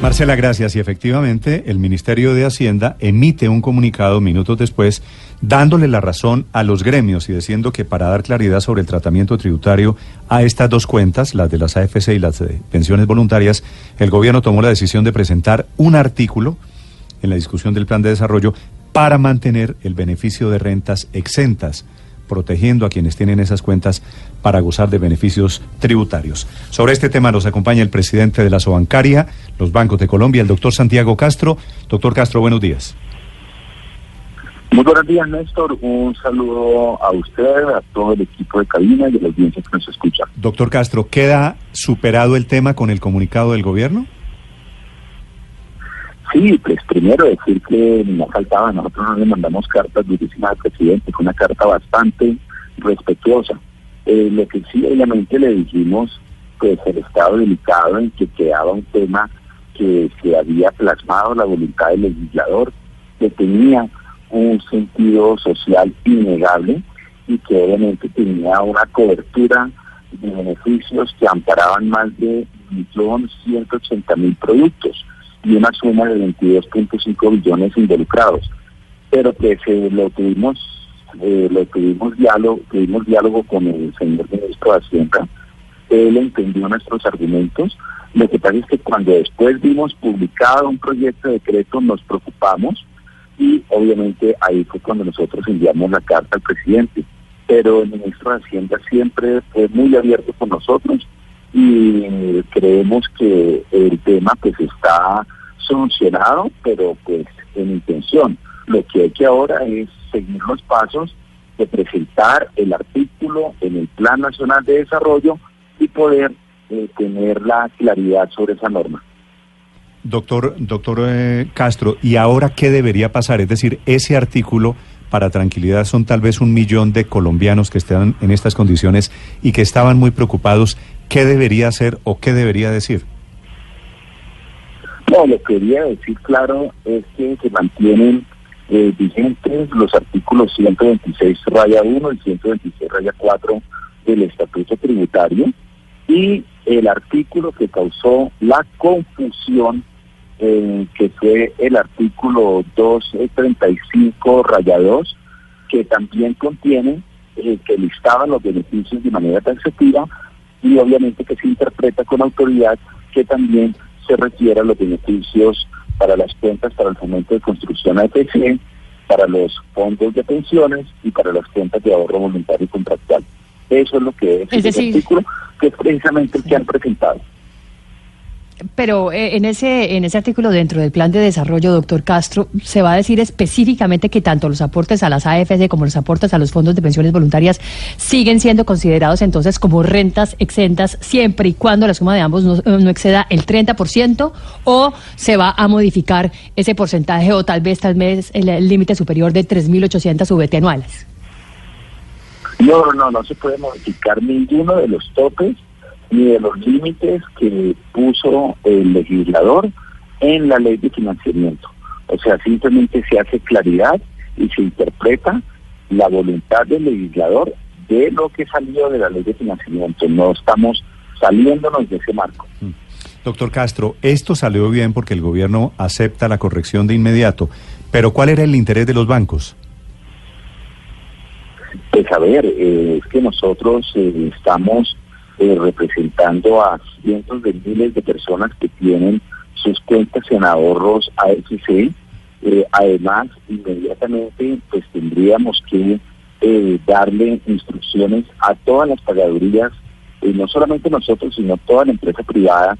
Marcela, gracias. Y efectivamente, el Ministerio de Hacienda emite un comunicado minutos después dándole la razón a los gremios y diciendo que para dar claridad sobre el tratamiento tributario a estas dos cuentas, las de las AFC y las de pensiones voluntarias, el gobierno tomó la decisión de presentar un artículo en la discusión del plan de desarrollo para mantener el beneficio de rentas exentas protegiendo a quienes tienen esas cuentas para gozar de beneficios tributarios. Sobre este tema nos acompaña el presidente de la Sobancaria, los bancos de Colombia, el doctor Santiago Castro. Doctor Castro, buenos días. Muy buenos días, Néstor. Un saludo a usted, a todo el equipo de cabina y a la audiencia que nos escucha. Doctor Castro, ¿queda superado el tema con el comunicado del gobierno? Sí, pues primero decir que no faltaba, nosotros no le mandamos cartas durísimas al presidente, fue una carta bastante respetuosa. Eh, lo que sí, obviamente, le dijimos, pues el estado delicado en que quedaba un tema que se había plasmado la voluntad del legislador, que tenía un sentido social innegable y que obviamente tenía una cobertura de beneficios que amparaban más de 1.180.000 productos y una suma de 22.5 billones involucrados. Pero que se lo tuvimos, eh, lo tuvimos diálogo, tuvimos diálogo con el señor ministro de Hacienda. Él entendió nuestros argumentos. Lo que pasa es que cuando después vimos publicado un proyecto de decreto nos preocupamos y obviamente ahí fue cuando nosotros enviamos la carta al presidente. Pero el ministro de Hacienda siempre fue muy abierto con nosotros y creemos que el tema pues está solucionado, pero pues en intención. Lo que hay que ahora es seguir los pasos de presentar el artículo en el Plan Nacional de Desarrollo y poder eh, tener la claridad sobre esa norma. Doctor, doctor eh, Castro, ¿y ahora qué debería pasar? Es decir, ese artículo, para tranquilidad, son tal vez un millón de colombianos que están en estas condiciones y que estaban muy preocupados. ¿Qué debería hacer o qué debería decir? No, lo que quería decir claro es que se mantienen eh, vigentes los artículos 126 raya 1 y 126 raya 4 del Estatuto Tributario y el artículo que causó la confusión eh, que fue el artículo 235 raya 2 que también contiene eh, que listaba los beneficios de manera taxativa y obviamente que se interpreta con autoridad que también se refiere a los beneficios para las cuentas para el fomento de construcción AFC, para los fondos de pensiones y para las cuentas de ahorro voluntario y contractual. Eso es lo que es, es el artículo, que es precisamente el que han presentado. Pero eh, en ese en ese artículo dentro del plan de desarrollo, doctor Castro, se va a decir específicamente que tanto los aportes a las AFC como los aportes a los fondos de pensiones voluntarias siguen siendo considerados entonces como rentas exentas siempre y cuando la suma de ambos no, eh, no exceda el 30% o se va a modificar ese porcentaje o tal vez tal vez el límite superior de 3.800 VT anuales. No, no, no se puede modificar ninguno de los topes ni de los límites que puso el legislador en la ley de financiamiento. O sea, simplemente se hace claridad y se interpreta la voluntad del legislador de lo que salió de la ley de financiamiento. No estamos saliéndonos de ese marco. Mm. Doctor Castro, esto salió bien porque el gobierno acepta la corrección de inmediato, pero ¿cuál era el interés de los bancos? Pues a eh, es que nosotros eh, estamos eh, representando a cientos de miles de personas que tienen sus cuentas en ahorros AFC. Eh, además, inmediatamente pues tendríamos que darle instrucciones a todas las pagadurías, no solamente nosotros, sino toda la empresa privada,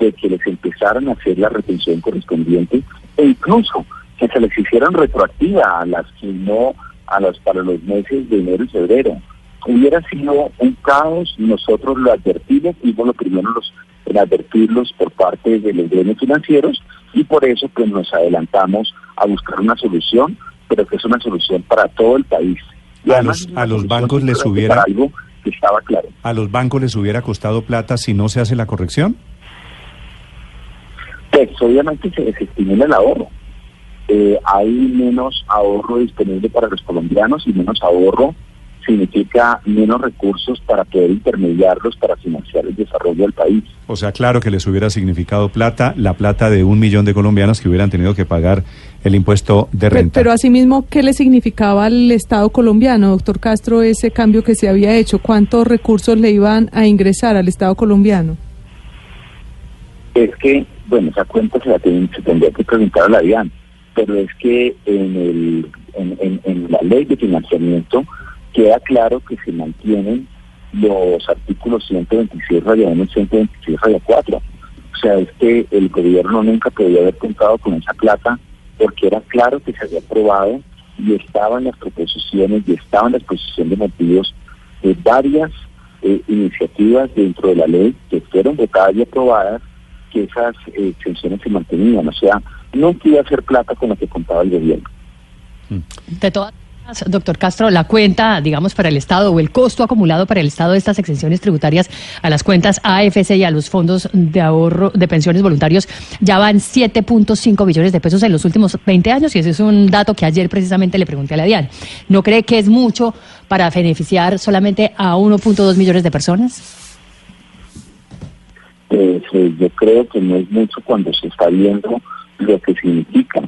de que les empezaran a hacer la retención correspondiente e incluso que se les hicieran retroactiva a las que no, a las para los meses de enero y febrero hubiera sido un caos, nosotros lo advertimos, fuimos los primeros los en advertirlos por parte de los gremios financieros y por eso pues nos adelantamos a buscar una solución, pero que es una solución para todo el país. Y a los, a los bancos les hubiera algo que estaba claro. ¿A los bancos les hubiera costado plata si no se hace la corrección? Pues obviamente se desestimula el ahorro. Eh, hay menos ahorro disponible para los colombianos y menos ahorro significa menos recursos para poder intermediarlos para financiar el desarrollo del país. O sea, claro que les hubiera significado plata, la plata de un millón de colombianos que hubieran tenido que pagar el impuesto de renta. Pero, pero asimismo, ¿qué le significaba al Estado colombiano, doctor Castro, ese cambio que se había hecho? ¿Cuántos recursos le iban a ingresar al Estado colombiano? Es que, bueno, esa cuenta se la se tendría que preguntar a la DIAN pero es que en, el, la ley de financiamiento queda claro que se mantienen los artículos 126 raya 1 y 126 raya 4. O sea, es que el gobierno nunca podía haber contado con esa plata porque era claro que se había aprobado y estaban las proposiciones y estaban la exposición de motivos de varias eh, iniciativas dentro de la ley que fueron votadas y aprobadas que esas eh, exenciones se mantenían. O sea, no iba hacer plata con la que contaba el gobierno. De todas Doctor Castro, la cuenta, digamos, para el Estado o el costo acumulado para el Estado de estas exenciones tributarias a las cuentas AFC y a los fondos de ahorro de pensiones voluntarios ya van 7.5 billones de pesos en los últimos 20 años y ese es un dato que ayer precisamente le pregunté a la DIAN. ¿No cree que es mucho para beneficiar solamente a 1.2 millones de personas? Pues, eh, yo creo que no es mucho cuando se está viendo lo que significa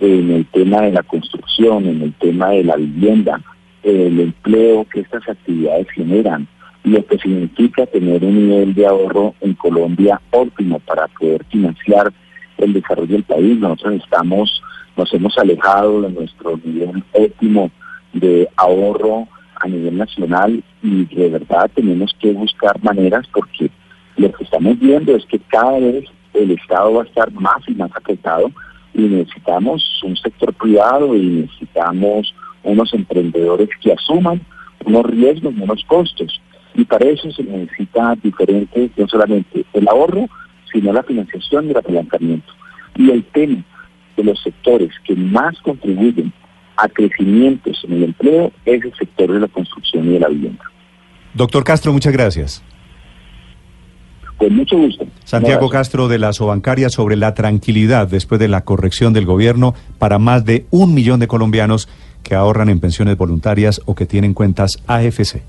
en el tema de la construcción, en el tema de la vivienda, el empleo que estas actividades generan, lo que significa tener un nivel de ahorro en Colombia óptimo para poder financiar el desarrollo del país. Nosotros estamos, nos hemos alejado de nuestro nivel óptimo de ahorro a nivel nacional y de verdad tenemos que buscar maneras porque lo que estamos viendo es que cada vez el Estado va a estar más y más apretado y necesitamos un sector privado y necesitamos unos emprendedores que asuman unos riesgos, unos costos. Y para eso se necesita diferente, no solamente el ahorro, sino la financiación y el apalancamiento. Y el tema de los sectores que más contribuyen a crecimientos en el empleo es el sector de la construcción y de la vivienda. Doctor Castro, muchas gracias. Con mucho gusto. Santiago Castro de la Sobancaria sobre la tranquilidad después de la corrección del gobierno para más de un millón de colombianos que ahorran en pensiones voluntarias o que tienen cuentas AFC.